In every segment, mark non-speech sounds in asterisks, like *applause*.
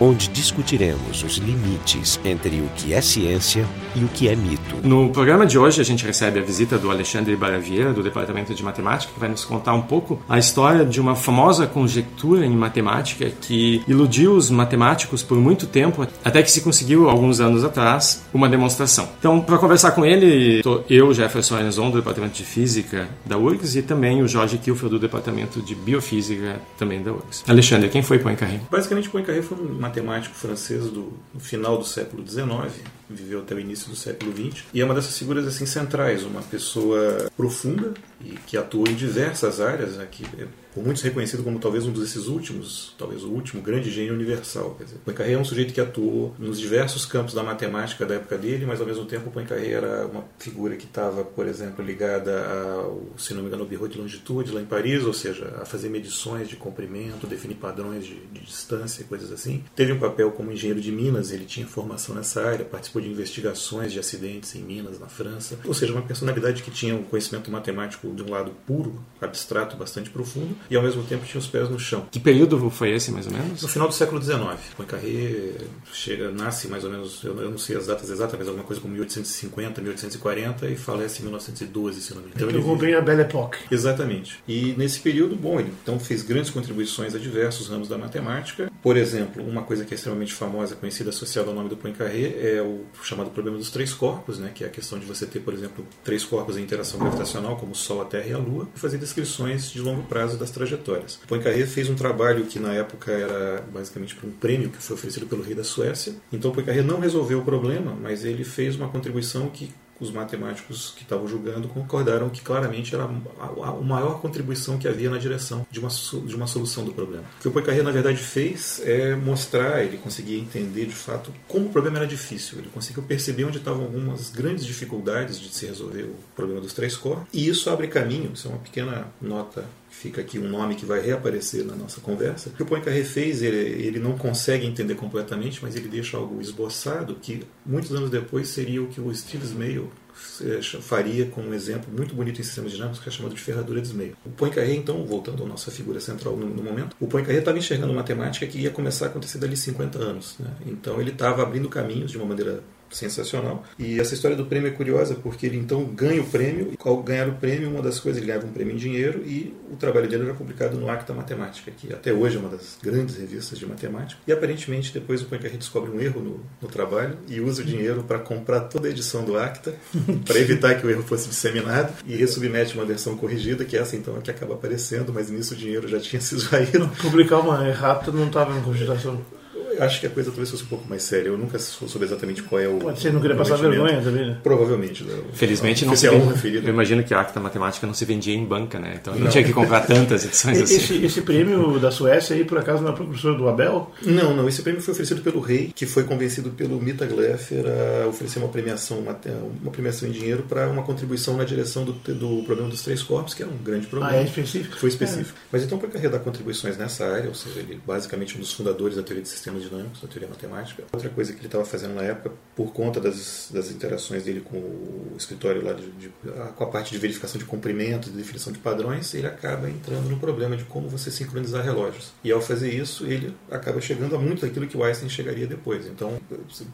onde discutiremos os limites entre o que é ciência e o que é mito. No programa de hoje, a gente recebe a visita do Alexandre Baravieira, do Departamento de Matemática, que vai nos contar um pouco a história de uma famosa conjectura em matemática que iludiu os matemáticos por muito tempo, até que se conseguiu, alguns anos atrás, uma demonstração. Então, para conversar com ele, estou eu, Jefferson Arenzon, do Departamento de Física da URGS, e também o Jorge Kilfield, do Departamento de Biofísica, também da URGS. Alexandre, quem foi Poincaré? Basicamente, Poincaré foi um matemático francês do final do século XIX, viveu até o início do século XX, e é uma dessas figuras assim centrais, uma pessoa profunda e que atuou em diversas áreas, aqui né, por muitos reconhecido como talvez um desses últimos, talvez o último grande gênio universal. Quer dizer, Poincaré é um sujeito que atuou nos diversos campos da matemática da época dele, mas ao mesmo tempo Poincaré era uma figura que estava, por exemplo, ligada ao, se não me engano, Bureau de Longitude lá em Paris, ou seja, a fazer medições de comprimento, definir padrões de, de distância, coisas assim. Teve um papel como engenheiro de Minas, ele tinha formação nessa área, participou de investigações de acidentes em Minas, na França. Ou seja, uma personalidade que tinha um conhecimento matemático de um lado puro, abstrato, bastante profundo, e ao mesmo tempo tinha os pés no chão. Que período foi esse, mais ou menos? No final do século XIX. Poincaré chega, nasce mais ou menos, eu não sei as datas exatas, mas alguma coisa como 1850, 1840 e falece em 1912, se não me engano. Então, ele bem a Belle Époque. Exatamente. E nesse período, bom, ele então fez grandes contribuições a diversos ramos da matemática. Por exemplo, uma coisa que é extremamente famosa, conhecida, associada ao nome do Poincaré, é o chamado problema dos três corpos, né, que é a questão de você ter, por exemplo, três corpos em interação gravitacional, como o Sol, a Terra e a Lua, e fazer descrições de longo prazo das trajetórias. Poincaré fez um trabalho que na época era basicamente para um prêmio que foi oferecido pelo rei da Suécia. Então Poincaré não resolveu o problema, mas ele fez uma contribuição que os matemáticos que estavam julgando concordaram que claramente era a, maior contribuição que havia na direção de uma, de uma solução do problema. O que o Poincaré, na verdade, fez é mostrar, ele conseguia entender de fato como o problema era difícil. Ele conseguiu perceber onde estavam algumas grandes dificuldades de se resolver o problema dos três corpos. E isso abre caminho, isso é uma pequena nota fica aqui um nome que vai reaparecer na nossa conversa. O Poincaré fez, ele, ele não consegue entender completamente, mas ele deixa algo esboçado que muitos anos depois seria o que o Steve Smale eh, faria com um exemplo muito bonito em sistemas dinâmicos que é chamado de ferradura de Smale. O Poincaré, então, voltando à nossa figura central no, no momento, o Poincaré estava enxergando matemática que ia começar a acontecer dali 50 anos. Né? Então ele estava abrindo caminhos de uma maneira sensacional. E essa história do prêmio é curiosa porque ele então ganha o prêmio, e ao ganhar o prêmio, uma das coisas, ele ganhava um prêmio em dinheiro e o trabalho dele era publicado no Acta Matemática, que até hoje é uma das grandes revistas de matemática. E aparentemente depois o Poincaré descobre um erro no, no trabalho e usa o dinheiro para comprar toda a edição do Acta, *laughs* para evitar que o erro fosse disseminado, e resubmete uma versão corrigida, que é essa então é que acaba aparecendo, mas nisso o dinheiro já tinha *laughs* se esvaído. Publicar uma errata não estava em cogitação acho que a coisa talvez fosse um pouco mais séria. Eu nunca soube exatamente qual é o. Pode ser, não queria passar vergonha também, né? Provavelmente. Felizmente não se vende, Eu imagino que a Acta Matemática não se vendia em banca, né? Então não, não tinha que comprar tantas edições esse, assim. Esse prêmio da Suécia aí, por acaso, não é professor do Abel? Não, não. Esse prêmio foi oferecido pelo rei, que foi convencido pelo Mita Gleffer a oferecer uma premiação, uma, uma premiação em dinheiro para uma contribuição na direção do, do problema dos três corpos, que era um grande problema. Ah, é específico? Foi específico. É. Mas então, para carregar contribuições nessa área, ou seja, ele basicamente um dos fundadores da teoria de sistemas dinâmicos, da teoria matemática, matemática. Outra coisa que ele estava fazendo na época, por conta das, das interações dele com o escritório lá, de, de, com a parte de verificação de comprimento, de definição de padrões, ele acaba entrando no problema de como você sincronizar relógios. E ao fazer isso, ele acaba chegando a muito daquilo que o Einstein chegaria depois. Então,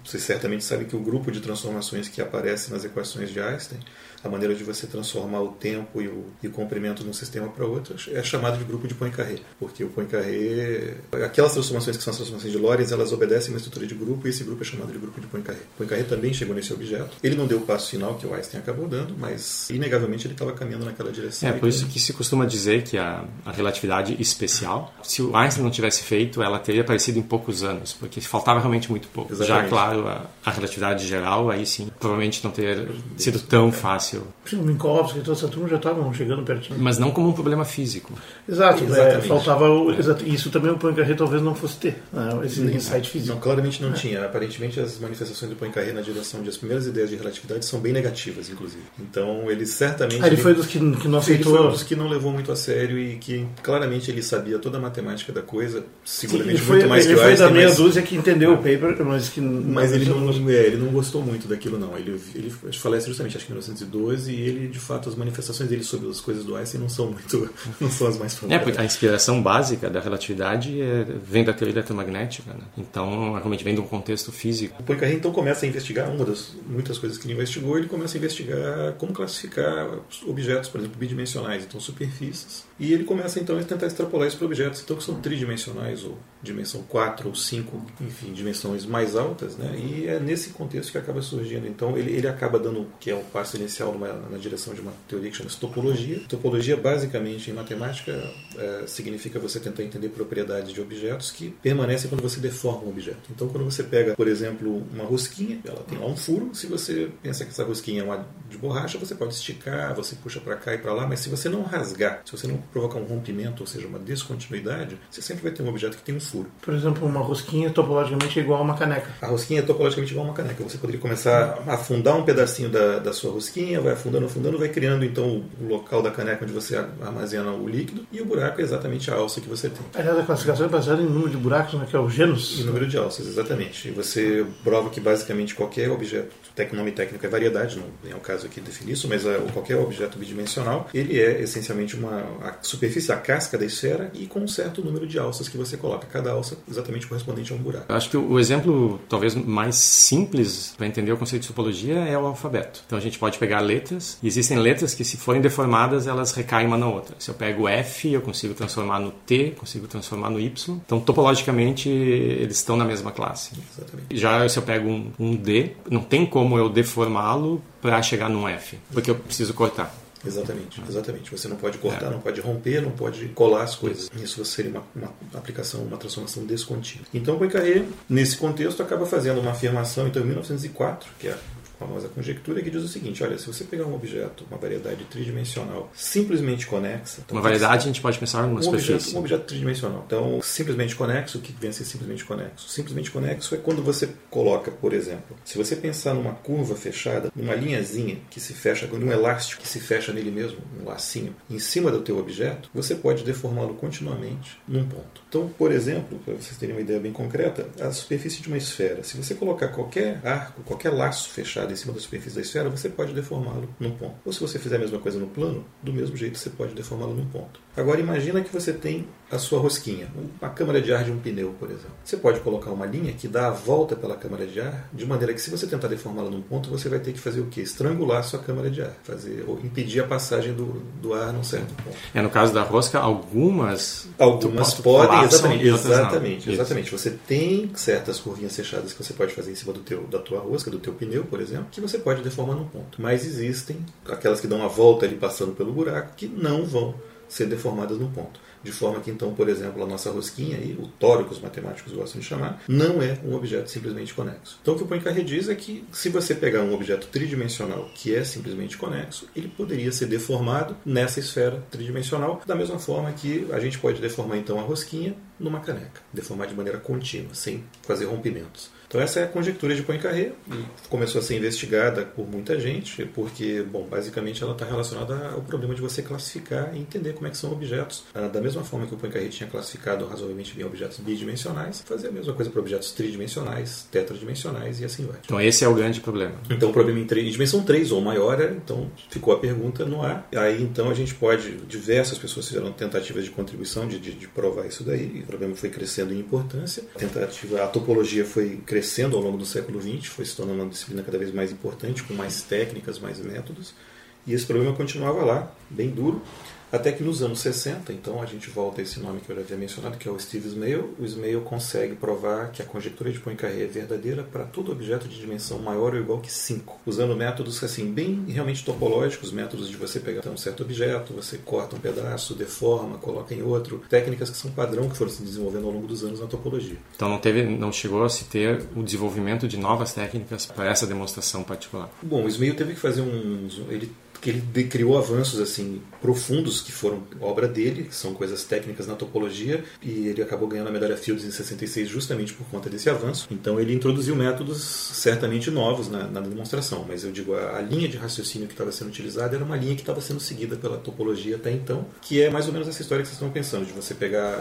você certamente sabe que o grupo de transformações que aparece nas equações de Einstein a maneira de você transformar o tempo e o, e o comprimento de um sistema para outro é chamado de grupo de Poincaré, porque o Poincaré, aquelas transformações que são as transformações de Lorentz, elas obedecem uma estrutura de grupo e esse grupo é chamado de grupo de Poincaré. Poincaré também chegou nesse objeto. Ele não deu o passo final que o Einstein acabou dando, mas inegavelmente ele estava caminhando naquela direção. É por isso que se costuma dizer que a, a relatividade especial, se o Einstein não tivesse feito, ela teria aparecido em poucos anos, porque faltava realmente muito pouco. Exatamente. Já, claro, a, a relatividade geral, aí sim, provavelmente não teria sido tão fácil fácil. Sim, o Minkowski e toda essa turma já estavam chegando pertinho. Mas não como um problema físico. Exato, é, faltava o, exato, isso também o Poincaré talvez não fosse ter. Né? Esse, insight físico. Não, claramente não tinha. Aparentemente as manifestações do Poincaré na direção de as primeiras ideias de relatividade são bem negativas, inclusive. Então ele certamente. Ah, ele foi dos que, que não Ele aceitou. foi um dos que não levou muito a sério e que claramente ele sabia toda a matemática da coisa, Sim, seguramente ele foi, muito mais ele que o foi da meia mas- dúzia que entendeu o paper, mas que Mas ele não, é, ele não gostou muito daquilo, não. Ele, ele falece justamente, acho que em 1912, e ele, de fato, as manifestações dele sobre as coisas do Einstein não são muito, *laughs* não são as mais É, famosas. porque a inspiração básica da relatividade é- vem da teoria eletromagnética, né? Então, realmente vem de um contexto físico. O Poincaré então começa a investigar, uma das muitas coisas que ele investigou, ele começa a investigar como classificar objetos, por exemplo, bidimensionais, então superfícies. E ele começa então a tentar extrapolar isso para objetos então, que são tridimensionais, ou dimensão 4 ou 5, enfim, dimensões mais altas, né? E é nesse contexto que acaba surgindo. Então ele, ele acaba dando, que é um passo inicial numa, na direção de uma teoria que chama-se topologia. Topologia, basicamente, em matemática, é, significa você tentar entender propriedades de objetos que permanecem quando você deforma um objeto. Então, quando você pega, por exemplo, uma rosquinha, ela tem lá um furo. Se você pensa que essa rosquinha é uma de borracha, você pode esticar, você puxa para cá e para lá, mas se você não rasgar, se você não provocar um rompimento, ou seja, uma descontinuidade, você sempre vai ter um objeto que tem um furo. Por exemplo, uma rosquinha topologicamente é igual a uma caneca. A rosquinha é topologicamente igual a uma caneca. Você poderia começar a afundar um pedacinho da, da sua rosquinha, vai afundando, afundando, vai criando então o local da caneca onde você armazena o líquido, e o buraco é exatamente a alça que você tem. Aliás, a classificação é baseada em número de buracos, né, que é o genus. E número de alças, exatamente. E você prova que basicamente qualquer objeto, nome técnico é variedade, não é o caso aqui definir isso, mas é, qualquer objeto bidimensional, ele é essencialmente uma a superfície, a casca da esfera e com um certo número de alças que você coloca. Cada alça exatamente correspondente a um buraco. Eu acho que o exemplo talvez mais simples para entender o conceito de topologia é o alfabeto. Então a gente pode pegar letras, e existem letras que se forem deformadas, elas recaem uma na outra. Se eu pego F, eu consigo transformar no T, consigo transformar no Y. Então topologicamente eles estão na mesma classe. Exatamente. Já se eu pego um, um D, não tem como eu deformá-lo para chegar num F, porque eu preciso cortar. Exatamente, exatamente. Você não pode cortar, não pode romper, não pode colar as coisas. Isso seria uma, uma aplicação, uma transformação descontínua. Então, Poincaré, nesse contexto, acaba fazendo uma afirmação, então, em 1904, que é famosa conjectura, que diz o seguinte: olha, se você pegar um objeto, uma variedade tridimensional, simplesmente conexa. então, Uma variedade a gente pode pensar numa um objeto, superfície. um objeto tridimensional. Então, simplesmente conexo, o que vem a ser simplesmente conexo? Simplesmente conexo é quando você coloca, por exemplo, se você pensar numa curva fechada, numa linhazinha que se fecha, num elástico que se fecha nele mesmo, um lacinho, em cima do teu objeto, você pode deformá-lo continuamente num ponto. Então, por exemplo, para vocês terem uma ideia bem concreta, a superfície de uma esfera, se você colocar qualquer arco, qualquer laço fechado em cima da superfície da esfera, você pode deformá-lo num ponto. Ou se você fizer a mesma coisa no plano, do mesmo jeito você pode deformá-lo num ponto. Agora imagina que você tem a sua rosquinha, uma câmara de ar de um pneu, por exemplo. Você pode colocar uma linha que dá a volta pela câmara de ar, de maneira que se você tentar deformá-la num ponto, você vai ter que fazer o quê? Estrangular a sua câmara de ar, fazer ou impedir a passagem do, do ar num certo ponto. É, no caso da rosca, algumas Algumas podem, exatamente, exatamente, exatamente. Você tem certas curvinhas fechadas que você pode fazer em cima do teu, da tua rosca, do teu pneu, por exemplo, que você pode deformar num ponto. Mas existem aquelas que dão a volta ali passando pelo buraco que não vão ser deformadas num ponto. De forma que, então, por exemplo, a nossa rosquinha, aí, o tório que os matemáticos gostam de chamar, não é um objeto simplesmente conexo. Então, o que o Poincaré diz é que, se você pegar um objeto tridimensional que é simplesmente conexo, ele poderia ser deformado nessa esfera tridimensional, da mesma forma que a gente pode deformar, então, a rosquinha numa caneca. Deformar de maneira contínua, sem fazer rompimentos. Então essa é a conjectura de Poincaré e começou a ser investigada por muita gente, porque, bom, basicamente ela está relacionada ao problema de você classificar e entender como é que são objetos. Ah, Da mesma forma que o Poincaré tinha classificado razoavelmente bem objetos bidimensionais, fazer a mesma coisa para objetos tridimensionais, tetradimensionais e assim vai. Então esse é o grande problema. Então, o problema em, em dimensão 3 ou maior, é, então ficou a pergunta no ar. Aí, então, a gente pode, diversas pessoas fizeram tentativas de contribuição de, de, de provar isso daí, e o problema foi crescendo em importância. A tentativa, a topologia foi crescendo ao longo do século XX, foi se tornando uma disciplina cada vez mais importante, com mais técnicas, mais métodos, e esse problema continuava lá, bem duro. Até que nos anos 60, então a gente volta a esse nome que eu já havia mencionado, que é o Steve Smale. O Smale consegue provar que a conjectura de Poincaré é verdadeira para todo objeto de dimensão maior ou igual que 5, usando métodos assim bem realmente topológicos, métodos de você pegar um certo objeto, você corta um pedaço, deforma, coloca em outro, técnicas que são padrão que foram se desenvolvendo ao longo dos anos na topologia. Então não teve, não chegou a se ter o desenvolvimento de novas técnicas para essa demonstração particular. Bom, o Smale teve que fazer um. Ele porque ele criou avanços assim profundos que foram obra dele, que são coisas técnicas na topologia, e ele acabou ganhando a medalha Fields em 66 justamente por conta desse avanço. Então ele introduziu métodos certamente novos na, na demonstração, mas eu digo, a, a linha de raciocínio que estava sendo utilizada era uma linha que estava sendo seguida pela topologia até então, que é mais ou menos essa história que vocês estão pensando, de você pegar,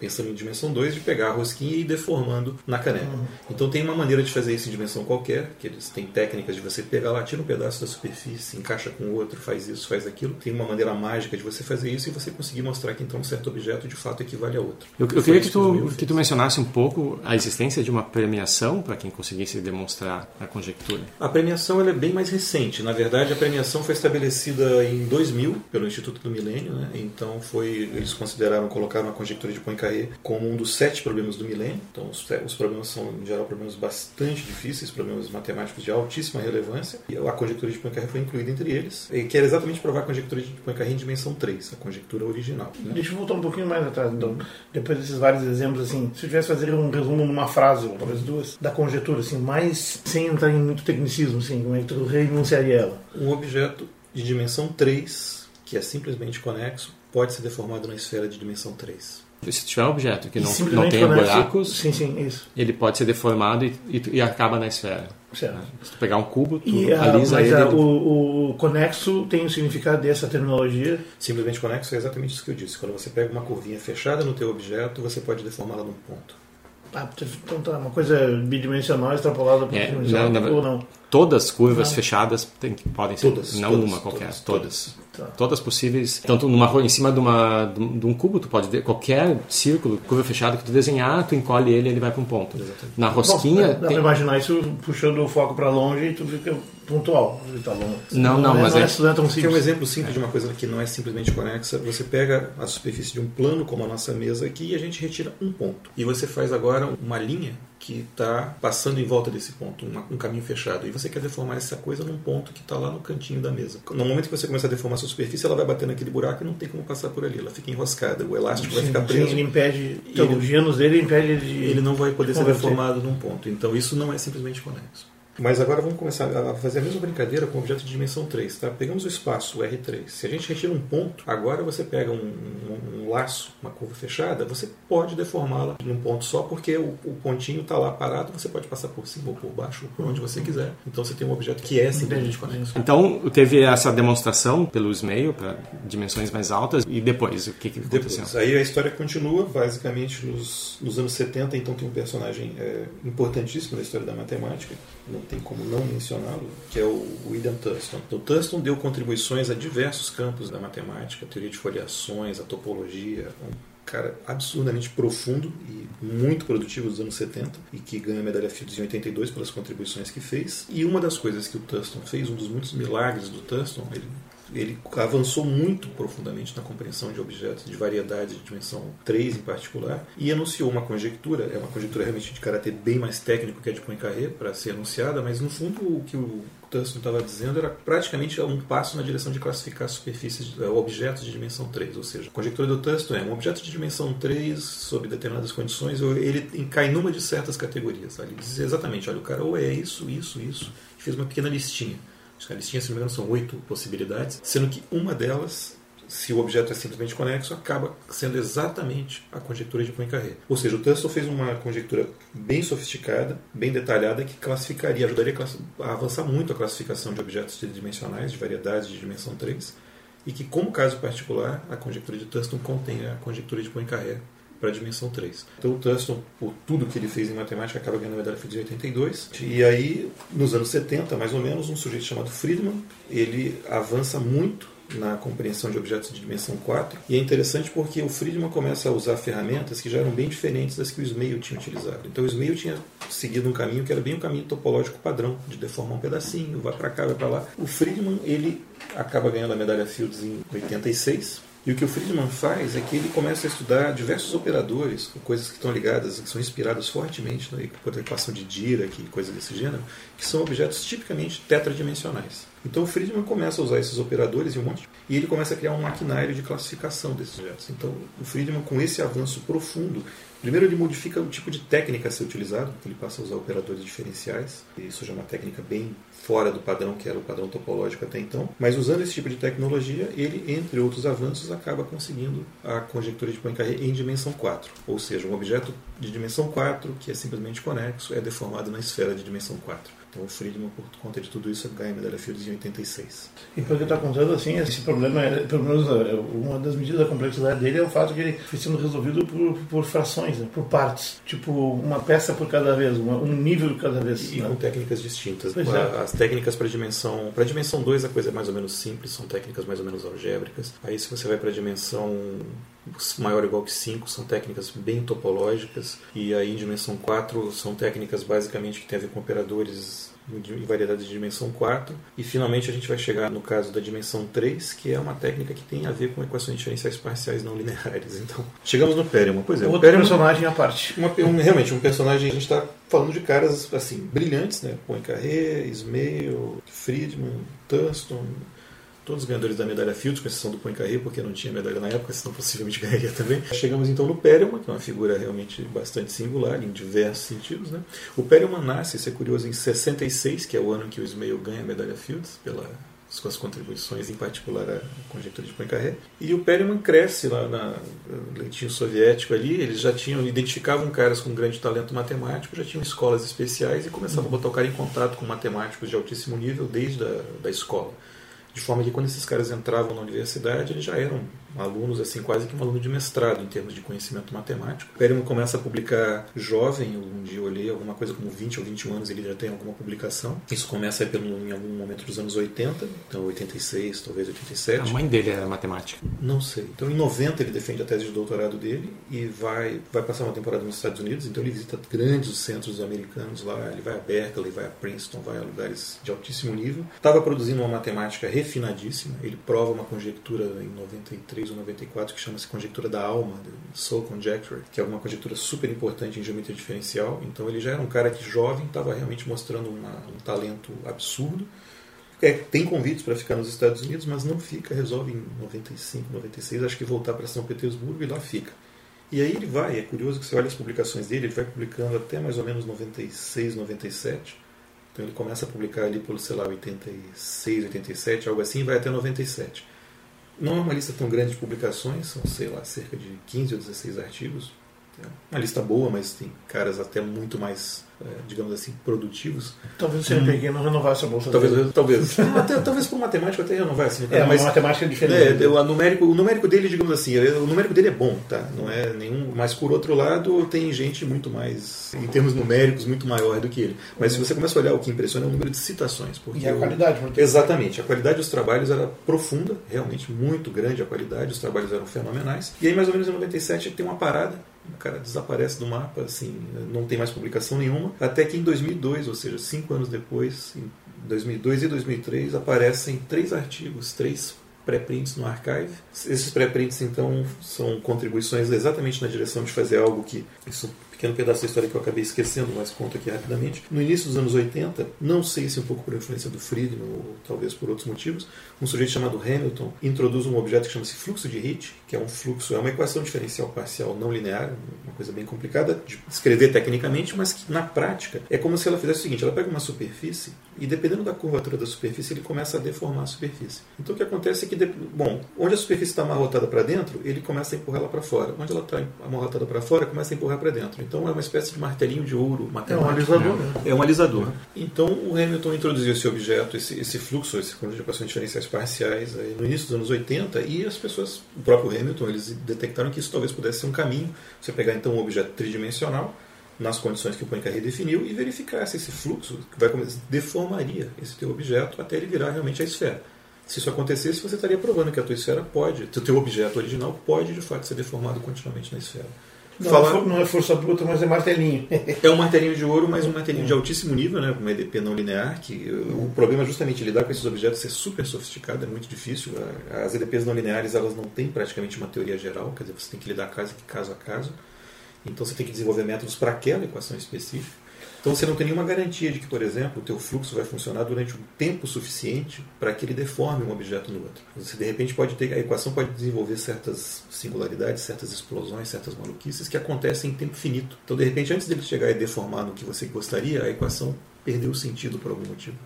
pensando em dimensão 2, de pegar a rosquinha e ir deformando na caneca. Então tem uma maneira de fazer isso em dimensão qualquer, que eles têm técnicas de você pegar lá, tira um pedaço da superfície, encaixa com o outro, faz isso, faz aquilo. Tem uma maneira mágica de você fazer isso e você conseguir mostrar que então um certo objeto de fato equivale a outro. Eu, eu queria que tu, que tu mencionasse um pouco a existência de uma premiação para quem conseguisse demonstrar a conjectura. A premiação é bem mais recente. Na verdade, a premiação foi estabelecida em 2000 pelo Instituto do Milênio. Né? Então, foi eles consideraram, colocaram a conjectura de Poincaré como um dos sete problemas do milênio. Então, os, os problemas são, em geral, problemas bastante difíceis, problemas matemáticos de altíssima relevância. E a conjectura de Poincaré foi incluída entre eles, e que era exatamente provar a conjectura de Poincaré em dimensão 3, a conjectura original. né? Deixa eu voltar um pouquinho mais atrás. Então, depois desses vários exemplos, assim, se eu tivesse fazer um resumo numa frase, ou talvez duas, da conjetura, assim, mais sem entrar em muito tecnicismo, assim, como é que tu renunciaria ela? Um objeto de dimensão 3, que é simplesmente conexo, pode ser deformado na esfera de dimensão 3. Se tiver um objeto que não, não simplesmente tenha buracos, Sim, sim, isso. ele pode ser deformado e, e, e acaba na esfera. Certo. Se tu pegar um cubo, tu E a, alisa mas ele. a- o, o conexo tem o significado dessa terminologia. Simplesmente conexo é exatamente isso que eu disse. Quando você pega uma curvinha fechada no teu objeto, você pode deformá-la num ponto. Ah, então tá, uma coisa bidimensional extrapolada para É, ou não? Todas curvas Não. fechadas tem, podem ser, Todas, não todas, uma qualquer, todas, todas. Tá. Todas possíveis, tanto numa em cima de, uma, de um cubo, tu pode de- qualquer círculo, curva fechada que tu desenhar, tu encolhe ele e ele vai para um ponto. Exatamente. Na Bom, rosquinha dá tem- pra imaginar isso puxando o foco para longe e tu fica pontual. ele Tá longe. Não, não, é, mas não é- é, não é tão Que é um exemplo simples de uma coisa que não é simplesmente conexa. Você pega a superfície de um plano, como a nossa mesa aqui, e a gente retira um ponto. E você faz agora uma linha que está passando em volta desse ponto, uma- um caminho fechado. E você quer deformar essa coisa num ponto que está lá no cantinho da mesa. No momento que você começa a deformar a sua superfície, ela vai bater naquele buraco e não tem como passar por ali. Ela fica enroscada. O elástico vai Sim, ficar sim, preso. ele impede. Então, ele- o gênus dele impede ele de. ele não vai poder ser deformado num ponto. Então isso não é simplesmente conexo. Mas agora vamos começar a fazer a mesma brincadeira com objeto de dimensão 3. Tá? Pegamos o espaço, o R3. Se a gente retira um ponto, agora você pega um, um- um laço, uma curva fechada, você pode deformá-la num ponto só, porque o, o pontinho está lá parado, você pode passar por cima ou por baixo, ou por onde você quiser. Então você tem um objeto que é simplesmente conexo. Então, teve essa demonstração pelo Ismail para dimensões mais altas e depois o que, que aconteceu? Depois, aí a história continua, basicamente nos, nos anos 70, então tem um personagem é, importantíssimo na história da matemática, não tem como não mencioná-lo, que é o William Thurston. Então, Thurston deu contribuições a diversos campos da matemática, a teoria de foliações, a topologia, um cara absurdamente profundo e muito produtivo dos anos 70 e que ganha a medalha Fields em 82 pelas contribuições que fez. E uma das coisas que o Thurston fez, um dos muitos milagres do Thurston, ele ele avançou muito profundamente na compreensão de objetos de variedade de dimensão 3 em particular e anunciou uma conjectura, é uma conjectura realmente de caráter bem mais técnico que a de Poincaré para ser anunciada, mas no fundo o que o Thurston estava dizendo era praticamente um passo na direção de classificar superfícies, eh, objetos de dimensão 3, ou seja, a conjectura do Thurston é um objeto de dimensão 3 sob determinadas condições, ele cai numa de certas categorias. Ele diz exatamente, olha, o cara ou é isso, isso, isso, fez uma pequena listinha. A listinha, se não me engano, são oito possibilidades, sendo que uma delas, se o objeto é simplesmente conexo, acaba sendo exatamente a conjectura de Poincaré. Ou seja, o Thurston fez uma conjectura bem sofisticada, bem detalhada, que classificaria, ajudaria a avançar muito a classificação de objetos tridimensionais, de variedades de dimensão 3, e que, como caso particular, a conjectura de Thurston contém a conjectura de Poincaré para a dimensão 3. Então o Thurston, por tudo que ele fez em matemática, acaba ganhando a medalha Fields em 82. E aí, nos anos 70, mais ou menos, um sujeito chamado Friedman, ele avança muito na compreensão de objetos de dimensão 4. E é interessante porque o Friedman começa a usar ferramentas que já eram bem diferentes das que o Smail tinha utilizado. Então o Smail tinha seguido um caminho que era bem o caminho topológico padrão, de deformar um pedacinho, vai para cá, vai para lá. O Friedman, ele acaba ganhando a medalha Fields em 86. E o que o Friedman faz é que ele começa a estudar diversos operadores, coisas que estão ligadas, que são inspiradas fortemente na equação de Dirac e coisas desse gênero, que são objetos tipicamente tetradimensionais. Então o Friedman começa a usar esses operadores e um monte, e ele começa a criar um maquinário de classificação desses objetos. Então o Friedman, com esse avanço profundo, primeiro ele modifica o tipo de técnica a ser utilizado, ele passa a usar operadores diferenciais, isso já é uma técnica bem fora do padrão que era o padrão topológico até então. Mas usando esse tipo de tecnologia, ele, entre outros avanços, acaba conseguindo a conjectura de Poincaré em dimensão 4. Ou seja, um objeto de dimensão 4, que é simplesmente conexo, é deformado na esfera de dimensão 4. Então o Friedman, por conta de tudo isso, ganha a medalha Fields em 86. E pelo que está contando, assim, esse problema, é, pelo menos é, uma das medidas da complexidade dele é o fato de que ele foi sendo resolvido por, por frações, né, por partes. Tipo, uma peça por cada vez, uma, um nível de cada vez. E né? com técnicas distintas. Pois é. As técnicas para dimensão. Para dimensão 2 a coisa é mais ou menos simples, são técnicas mais ou menos algébricas. Aí se você vai para a dimensão maior ou igual que 5 são técnicas bem topológicas. E aí em dimensão 4 são técnicas basicamente que têm a ver com operadores em variedades de dimensão 4. E finalmente a gente vai chegar no caso da dimensão 3, que é uma técnica que tem a ver com equações diferenciais parciais não lineares. *laughs* Então, chegamos no Perelman. Pois é, o Outro Perelman, personagem à parte. uma- um- realmente um personagem, a gente está falando de caras assim, brilhantes, né? Poincaré, Ismail, Friedman, Thurston, todos os ganhadores da medalha Fields, com exceção do Poincaré, porque não tinha medalha na época, senão possivelmente *laughs* ganharia também. Chegamos então no Perelman, que é uma figura realmente bastante singular em diversos sentidos. Né? O Perelman nasce, isso é curioso, em 66, que é o ano em que o Ismail ganha a medalha Fields, pela suas contribuições, em particular a conjectura de Poincaré. E o Perelman cresce lá na no leitinho soviético ali, eles já tinham, identificavam caras com grande talento matemático, já tinham escolas especiais e começavam a botar o cara em contato com matemáticos de altíssimo nível desde a da escola. De forma que quando esses caras entravam na universidade, eles já eram alunos, assim, quase que um aluno de mestrado em termos de conhecimento matemático. Perelman começa a publicar jovem, um dia eu olhei alguma coisa como 20 ou 21 anos, ele já tem alguma publicação. Isso começa pelo, em algum momento dos anos 80, então 86, talvez 87. A mãe dele era matemática. Não sei. Então, em 90, ele defende a tese de doutorado dele e vai, vai passar uma temporada nos Estados Unidos. Então, ele visita grandes centros americanos lá. Ele vai a Berkeley, vai a Princeton, vai a lugares de altíssimo nível. Estava produzindo uma matemática refinadíssima. Ele prova uma conjectura em 93 ou 94 que chama-se conjectura da alma, Soul Conjecture, que é uma conjectura super importante em geometria diferencial. Então, ele já era um cara que jovem estava realmente mostrando uma- um talento absurdo. É, tem convites para ficar nos Estados Unidos, mas não fica, resolve em 95, 96, acho que voltar para São Petersburgo e lá fica. E aí ele vai, é curioso que você olha as publicações dele, ele vai publicando até mais ou menos 96, 97. Então ele começa a publicar ali pelo, sei lá, 86, 87, algo assim, e vai até 97. Não é uma lista tão grande de publicações, são, sei lá, cerca de 15 ou 16 artigos. É uma lista boa, mas tem caras até muito mais, eh, digamos assim, produtivos. Talvez o CNPq não renovasse a bolsa Talvez, dele. talvez. *laughs* Até- talvez por matemático até renovar assim. É, mas matemática diferente. é, o, numérico, o numérico dele, digamos assim, o numérico dele é bom, tá? Não é nenhum. Mas por outro lado, tem gente muito mais, em termos numéricos, muito maior do que ele. Mas se você começa a olhar, o que impressiona é o número de citações. Porque E a qualidade, porque- Exatamente. A qualidade dos trabalhos era profunda, realmente muito grande a qualidade, os trabalhos eram fenomenais. E aí, mais ou menos em 97, tem uma parada. O cara desaparece do mapa, assim, não tem mais publicação nenhuma. Até que em 2002, ou seja, cinco anos depois, em 2002 e 2003, aparecem três artigos, três pré-prints no archive. Esses pré-prints, então, são contribuições exatamente na direção de fazer algo que. Isso é um pequeno pedaço da história que eu acabei esquecendo, mas conto aqui rapidamente. No início dos anos 80, não sei se um pouco por influência do Friedman ou talvez por outros motivos, um sujeito chamado Hamilton introduz um objeto que chama-se fluxo de Hit, que é um fluxo, é uma equação diferencial parcial não linear, uma coisa bem complicada de escrever tecnicamente, mas que na prática é como se ela fizesse o seguinte: ela pega uma superfície e dependendo da curvatura da superfície, ele começa a deformar a superfície. Então o que acontece é que, bom, onde a superfície está amarrotada para dentro, ele começa a empurrar ela para fora. Onde ela está amarrotada para fora, começa a empurrar para dentro. Então é uma espécie de martelinho de ouro É um alisador, né? É um alisador. Então o Hamilton introduziu esse objeto, esse, esse fluxo, esse conjunto de equações diferenciais parciais aí no início dos anos 80 e as pessoas, o próprio Hamilton, eles detectaram que isso talvez pudesse ser um caminho. Você pegar então um objeto tridimensional nas condições que o Poincaré definiu e verificar se esse fluxo vai deformaria esse teu objeto até ele virar realmente a esfera. Se isso acontecesse, você estaria provando que a tua esfera pode, o teu objeto original pode de fato ser deformado continuamente na esfera. Não, é for- não é força bruta, mas é martelinho. *laughs* é um martelinho de ouro, mas um martelinho de altíssimo nível, né? um EDP não linear, que uh, o problema é justamente lidar com esses objetos ser super sofisticado, é muito difícil. As EDPs não lineares elas não têm praticamente uma teoria geral, quer dizer, você tem que lidar caso, caso a caso. Então você tem que desenvolver métodos para aquela equação específica. Então você não tem nenhuma garantia de que, por exemplo, o teu fluxo vai funcionar durante um tempo suficiente para que ele deforme um objeto no outro. Você de repente pode ter a equação pode desenvolver certas singularidades, certas explosões, certas maluquices que acontecem em tempo finito. Então de repente antes dele chegar e deformar no que você gostaria, a equação perdeu o sentido por algum motivo.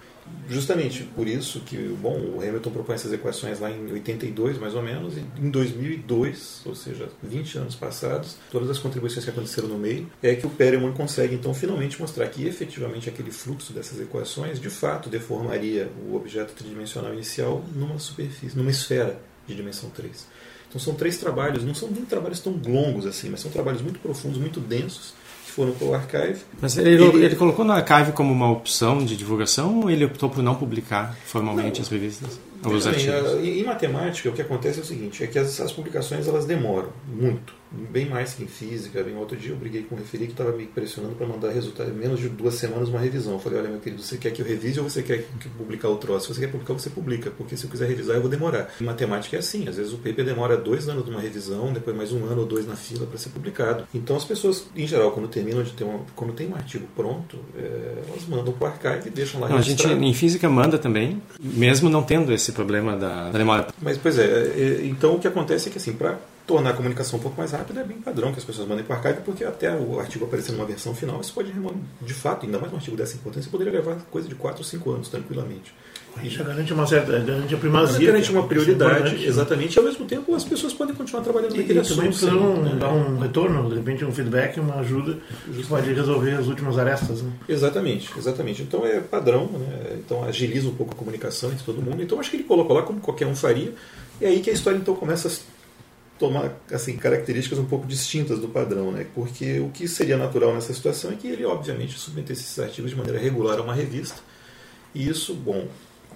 Justamente por isso que bom, o Hamilton propõe essas equações lá em 82, mais ou menos, e em 2002, ou seja, 20 anos passados, todas as contribuições que aconteceram no meio, é que o Perelman consegue então finalmente mostrar que efetivamente aquele fluxo dessas equações de fato deformaria o objeto tridimensional inicial numa superfície, numa esfera de dimensão 3. Então são três trabalhos, não são nem trabalhos tão longos assim, mas são trabalhos muito profundos, muito densos, foram para o Archive. Mas ele, ele, ele, colocou no Archive como uma opção de divulgação ou ele optou por não publicar formalmente não, as revistas? Os bem, artigos? Em matemática, o que acontece é o seguinte, é que as, as publicações elas demoram muito bem mais que em física. Bem, outro dia eu briguei com um referi que estava me pressionando para mandar resultado em menos de duas semanas uma revisão. Eu falei, olha meu querido, você quer que eu revise ou você quer que publicar o troço? Se você quer publicar, você publica, porque se eu quiser revisar eu vou demorar. Em matemática é assim, às vezes o paper demora dois anos de uma revisão, depois mais um ano ou dois na fila para ser publicado. Então as pessoas, em geral, quando terminam de ter uma, quando tem um artigo pronto, é, elas mandam para o archive e deixam lá não, A gente em física manda também, mesmo não tendo esse problema da, da demora. Mas pois é, é, então o que acontece é que assim, para tornar a comunicação um pouco mais rápida é bem padrão que as pessoas mandem para o archive, porque até o artigo aparecer numa versão final, isso pode, de fato, ainda mais um artigo dessa importância, poderia levar coisa de 4 ou 5 anos, tranquilamente. Isso garante uma certa garante a primazia. Garante uma prioridade, exatamente. E ao mesmo tempo as pessoas podem continuar trabalhando naquele assunto. também precisam dar um retorno, de repente um feedback, uma ajuda que pode resolver as últimas arestas. Né? Exatamente, exatamente. Então é padrão, né? então agiliza um pouco a comunicação entre todo mundo. Então acho que ele colocou lá como qualquer um faria. E é aí que a história então começa a tomar assim características um pouco distintas do padrão, né? Porque o que seria natural nessa situação é que ele obviamente submetesse esses artigos de maneira regular a uma revista. E isso, bom,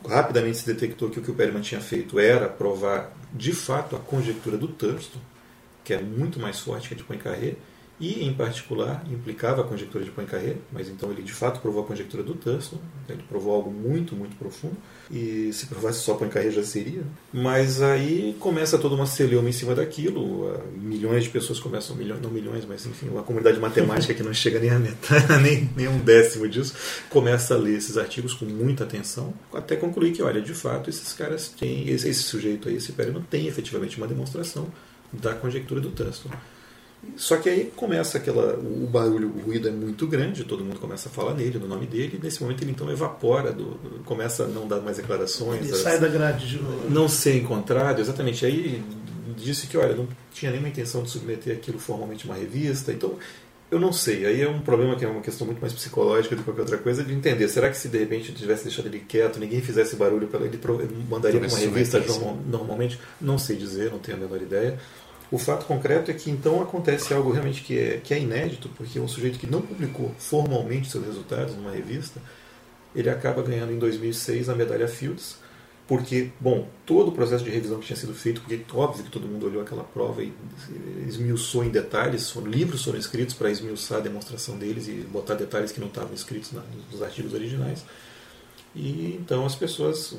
rapidamente se detectou que o que o Perelman tinha feito era provar de fato a conjectura do Thurston, que é muito mais forte que a de Poincaré, e em particular implicava a conjectura de Poincaré, mas então ele de fato provou a conjectura do Thurston, ele provou algo muito, muito profundo, e se provasse só Poincaré já seria. Mas aí começa toda uma celeuma em cima daquilo, milhões de pessoas começam, milhões, não milhões, mas enfim, uma comunidade matemática que não chega nem a metade, *laughs* nem, nem um décimo disso, começa a ler esses artigos com muita atenção, até concluir que, olha, de fato, esses caras têm, esse, esse sujeito aí, esse Perelman, tem efetivamente uma demonstração da conjectura do Thurston. Só que aí começa aquela. O barulho, o ruído é muito grande, todo mundo começa a falar nele, no nome dele, e nesse momento ele então evapora, do, começa a não dar mais declarações. Ele as, sai da grade de novo. Não ser encontrado, exatamente. Aí disse que, olha, não tinha nenhuma intenção de submeter aquilo formalmente a uma revista. Então, eu não sei. Aí é um problema que é uma questão muito mais psicológica do que qualquer outra coisa, de entender. Será que se de repente tivesse deixado ele quieto, ninguém fizesse barulho para ele, ele mandaria para uma revista normalmente? Não sei dizer, não tenho a menor ideia. O fato concreto é que então acontece algo realmente que é, que é inédito, porque um sujeito que não publicou formalmente seus resultados numa revista, ele acaba ganhando em 2006 a medalha Fields, porque, bom, todo o processo de revisão que tinha sido feito, porque óbvio que todo mundo olhou aquela prova e esmiuçou em detalhes, livros foram escritos para esmiuçar a demonstração deles e botar detalhes que não estavam escritos nos artigos originais. E então as pessoas,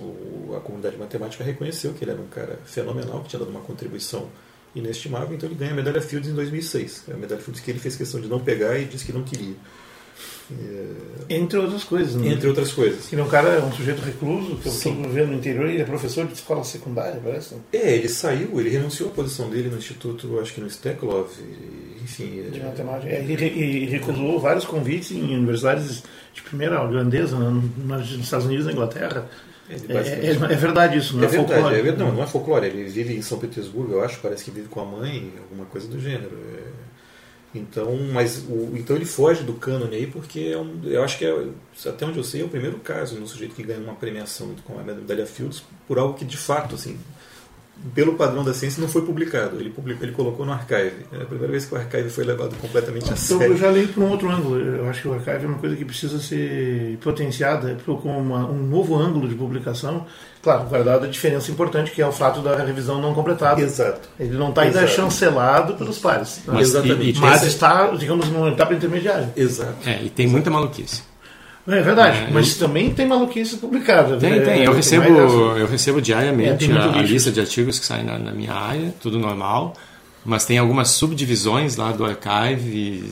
a comunidade matemática reconheceu que ele era um cara fenomenal, que tinha dado uma contribuição inestimável, então ele ganha a medalha Fields em 2006. É a medalha Fields que ele fez questão de não pegar e disse que não queria. É... Entre outras coisas, né? Entre outras coisas. Que é um cara, é um sujeito recluso, que eu estou vendo no interior, ele é professor de escola secundária, parece. É, ele saiu, ele renunciou à posição dele no instituto, acho que no Steklov, enfim. De é... matemática. É, ele, recusou vários convites em universidades de primeira grandeza, né, nos Estados Unidos e na Inglaterra é, é, é, verdade isso, não é, é verdade, folclore. É verdade, não, não é folclore. Ele vive em São Petersburgo, eu acho, parece que vive com a mãe, alguma coisa do gênero. Então, mas o, então ele foge do cânone aí porque é um, eu acho que é, até onde eu sei é o primeiro caso no sujeito que ganha uma premiação com a medalha Fields por algo que de fato assim pelo padrão da ciência, não foi publicado. Ele, publicou, ele colocou no archive. É a primeira vez que o archive foi levado completamente a então, sério. Eu já li por um outro ângulo. Eu acho que o archive é uma coisa que precisa ser potenciada com uma, um novo ângulo de publicação. Claro, guardado a diferença importante que é o fato da revisão não completada. Exato. Ele não está ainda chancelado pelos pares. Mas, Exatamente. Mas está, digamos, numa etapa intermediária. Exato. É, e tem Exato. muita maluquice. É verdade, é, mas eu... também tem maluquice publicada. Tem, tem. Eu recebo, eu recebo diariamente é, a, a, lista de artigos que saem na, na, minha área, tudo normal. Mas tem algumas subdivisões lá do archive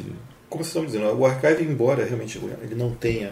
como vocês estão dizendo, o archive, embora realmente ele não tenha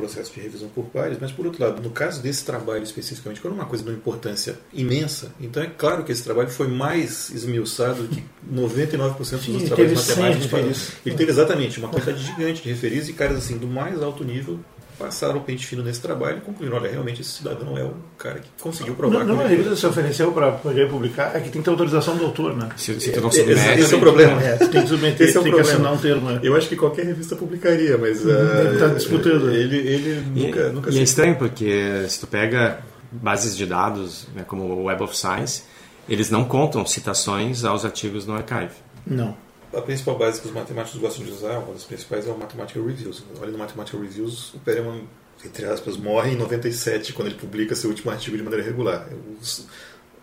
processo de revisão por pares, mas por outro lado, no caso desse trabalho especificamente, quando é uma coisa de uma importância imensa, então é claro que esse trabalho foi mais esmiuçado que *laughs* 99% Sim, dos ele trabalhos matemáticos. 100 para- referidos. Ele teve exatamente uma quantidade gigante de referidos e caras assim do mais alto nível passaram o pente fino nesse trabalho e concluíram, olha, realmente esse cidadão é o cara que conseguiu provar Não, não que a ele- revista se ofereceu para poder publicar, é que tem que ter autorização do autor, né? Se, se tu não Esse- submete, esse é o problema. É, tu tem que submeter, Esse é o tem que problema. assinar um termo. né? Eu acho que qualquer revista publicaria, mas Ele tá ah, disputando. Ele, ele E, nunca, nunca e é estranho porque se tu pega bases de dados, né, como o Web of Science, eles não contam citações aos artigos no archive. Não. A principal base que os matemáticos gostam de usar, uma das principais, é o Mathematical Reviews. Olha no Mathematical Reviews, o Perelman, entre aspas, morre em 97, quando ele publica seu último artigo de maneira regular. Os-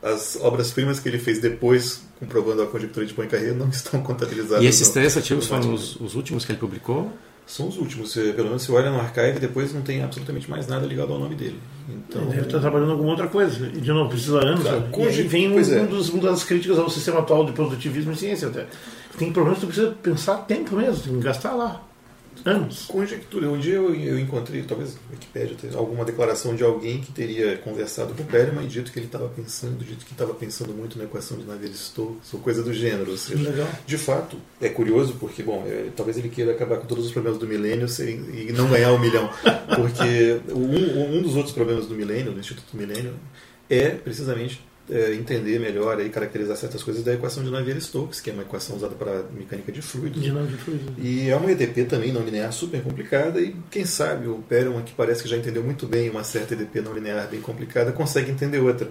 as obras-primas que ele fez depois, comprovando a conjectura de Poincaré, não *laughs* estão contabilizadas. E esses três artigos foram os, os últimos que ele publicou. São os últimos. Você- Pelo menos você olha no archive depois não tem absolutamente mais nada ligado ao nome dele. Então, Ele deve estar trabalhando em alguma outra coisa. E, de novo, precisa anos. Claro, sabe? conje- E aí vem um, é. um dos, uma das críticas ao sistema atual de produtivismo em ciência até. Tem problemas que tu precisa pensar tempo mesmo, tem que gastar lá. Anos. Conjectura. Um dia eu, eu encontrei, talvez na Wikipédia, alguma declaração de alguém que teria conversado com o Perelman e dito que ele estava pensando, dito que estava pensando muito na equação de Navier-Stokes, ou coisa do gênero. Ou seja, Legal. de fato, é curioso porque, bom, é, talvez ele queira acabar com todos os problemas do milênio sem- e não ganhar um milhão. Porque um, um dos outros problemas do milênio, do Instituto Milênio, é precisamente é, entender melhor e caracterizar certas coisas da equação de Navier-Stokes, que é uma equação usada para mecânica de fluidos. Dinâmica de fluido. E é uma EDP também não linear super complicada e quem sabe o Perelman, que parece que já entendeu muito bem uma certa EDP não linear bem complicada, consegue entender outra.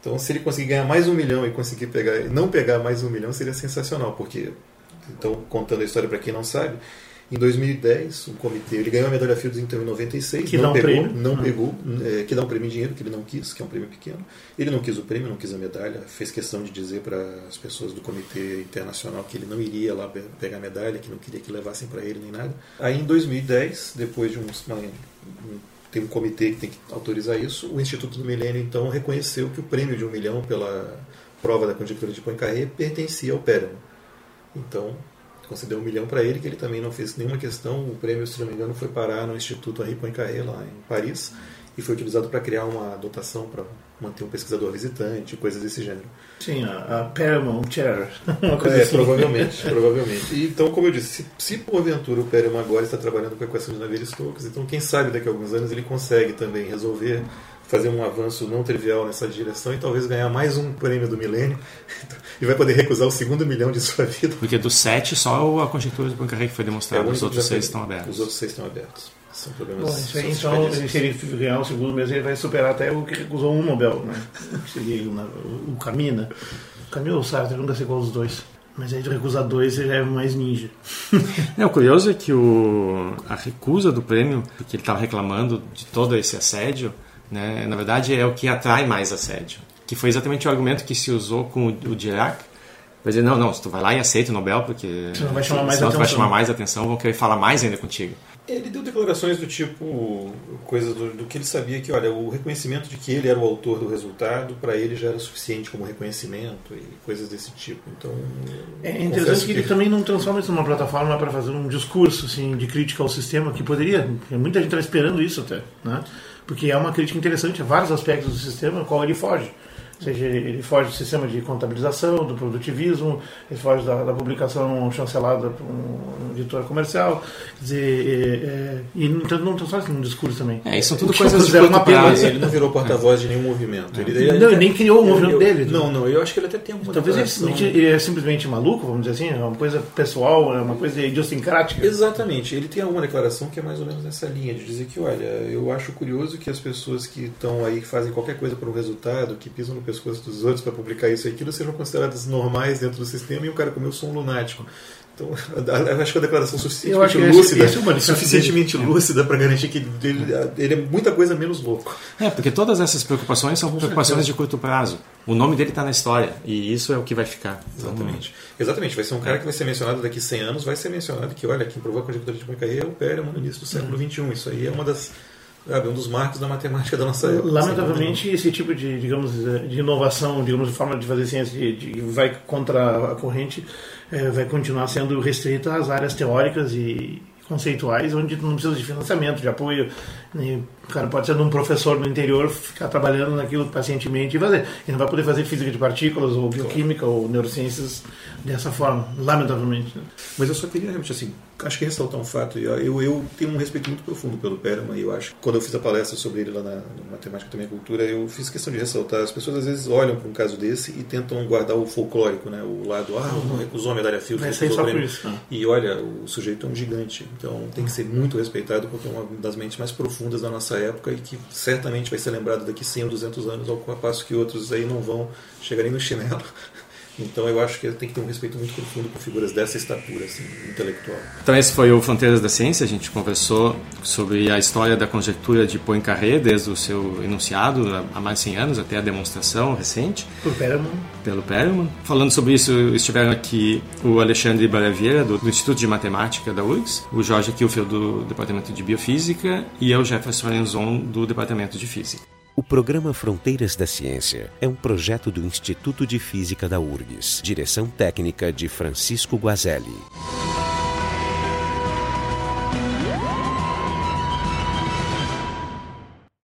Então se ele conseguir ganhar mais um milhão e conseguir pegar, não pegar mais um milhão seria sensacional, porque, então contando a história para quem não sabe, em 2010 o comitê, ele ganhou a medalha Fields então em 96, Que não pegou, prêmio. não Ah. pegou, é, que dá um prêmio em dinheiro que ele não quis, que é um prêmio pequeno. Ele não quis o prêmio, não quis a medalha, fez questão de dizer para as pessoas do comitê internacional que ele não iria lá pe- pegar a medalha, que não queria que levassem para ele nem nada. Aí em 2010, depois de uns, uma, um, tem um comitê que tem que autorizar isso, o Instituto do Milênio então reconheceu que o prêmio de um milhão pela prova da conjectura de Poincaré pertencia ao Perelman. Então concedeu um milhão para ele, que ele também não fez nenhuma questão. O prêmio, se não me engano, foi parar no Instituto Henri Poincaré, lá em Paris, e foi utilizado para criar uma dotação para manter um pesquisador visitante, coisas desse gênero. Sim, a, a Paramount Chair. *laughs* Uma coisa É, assim. provavelmente, *laughs* provavelmente. E, então, como eu disse, se, se porventura o Perelman agora está trabalhando com a equação de Navier-Stokes, então quem sabe daqui a alguns anos ele consegue também resolver fazer um avanço não trivial nessa direção e talvez ganhar mais um prêmio do milênio *laughs* e vai poder recusar o segundo milhão de sua vida. Porque dos sete, só a conjectura de Poincaré que foi É demonstrada. único os que outros seis foi- estão abertos. Os outros seis estão abertos. São problemas Bom, isso aí, então, se ele ganhar o segundo mês, ele vai superar até o que recusou um Nobel, né? *laughs* Seria o, o Camina. O Camila ou o Sartre, nunca sei qual dos dois. Mas aí de recusar dois, ele é mais ninja. *laughs* É, o curioso é que o, a recusa do prêmio, porque ele estava reclamando de todo esse assédio, né, na verdade é o que atrai mais assédio. Que foi exatamente o argumento que se usou com o, Dirac. Vai dizer, não, não, se tu vai lá e aceita o Nobel, porque Senão vai chamar mais senão tu vai atenção. chamar mais atenção, vão querer falar mais ainda contigo. Ele deu declarações do tipo, coisas do, do que ele sabia que, olha, o reconhecimento de que ele era o autor do resultado, para ele já era suficiente como reconhecimento e coisas desse tipo. Então, É interessante que ele também não transforma isso numa plataforma para fazer um discurso assim, de crítica ao sistema, que poderia. Muita gente está esperando isso até. Né? Porque é uma crítica interessante a vários aspectos do sistema, ao qual ele foge. Ou seja, ele foge do sistema de contabilização, do produtivismo, ele foge da, da publicação chancelada por um editor comercial. Quer dizer, é, é, e entanto não transforma isso num discurso também. É, isso são tudo coisas de curto uma prazo. ele não virou porta-voz de nenhum movimento. Ele, ele Não, ele nem criou o movimento eu- dele. Não, não, eu acho que ele até tem alguma Talvez ele, declaração- simplesmente- ele é simplesmente maluco, vamos dizer assim, é uma coisa pessoal, é uma coisa idiosincrática. Exatamente. Ele tem alguma declaração que é mais ou menos nessa linha, de dizer que, olha, eu acho curioso que as pessoas que estão aí, que fazem qualquer coisa para um resultado, que pisam no pescoço dos outros para publicar isso e aquilo, sejam consideradas normais dentro do sistema e um cara como eu sou um lunático. Então, *laughs* eu acho que a declaração Eu acho suficientemente que esse- lúcida, esse é o suficientemente lúcida para garantir que ele, ele é muita coisa menos louco. É, porque todas essas preocupações são preocupações de curto prazo. O nome dele está na história e isso é o que vai ficar. Então, Exatamente. Exatamente. Vai ser um cara que vai ser mencionado daqui a 100 anos, vai ser mencionado que, olha, quem provou a conjectura de Poincaré é o Perelman no início do século XXI. Isso aí é uma das é um dos marcos da matemática da nossa época. Lamentavelmente, esse tipo de, digamos, de inovação, digamos, de forma de fazer ciência que vai contra a corrente, é, vai continuar sendo restrita às áreas teóricas e conceituais, onde não precisa de financiamento, de apoio. O cara pode ser um professor no interior, ficar trabalhando naquilo pacientemente e fazer. E não vai poder fazer física de partículas, ou bioquímica, ou neurociências dessa forma, lamentavelmente. Né? Mas eu só queria realmente, assim, acho que ressaltar um fato. Eu, eu tenho um respeito muito profundo pelo Perman, e eu acho que quando eu fiz a palestra sobre ele lá na, na Matemática também Cultura, eu fiz questão de ressaltar. As pessoas às vezes olham para um caso desse e tentam guardar o folclórico, né? o lado, ah, não recusou a medalha Fields, recusou só por isso, né? E olha, o sujeito é um gigante, então tem que ser muito respeitado porque é uma das mentes mais profundas da nossa época e que certamente vai ser lembrado daqui 100 ou 200 anos, ao passo que outros aí não vão chegar nem no chinelo. Então eu acho que tem que ter um respeito muito profundo por figuras dessa estatura assim, intelectual. Então esse foi o Fronteiras da Ciência. A gente conversou sobre a história da conjectura de Poincaré desde o seu enunciado há mais de 100 anos até a demonstração recente. Por Perelman. Pelo Perelman. Falando sobre isso estiveram aqui o Alexandre Baraviera do, do, Instituto de Matemática da URGS, o Jorge Kilfield do Departamento de Biofísica e eu Jefferson Lenzon do Departamento de Física. O programa Fronteiras da Ciência é um projeto do Instituto de Física da URGS, direção técnica de Francisco Guazelli.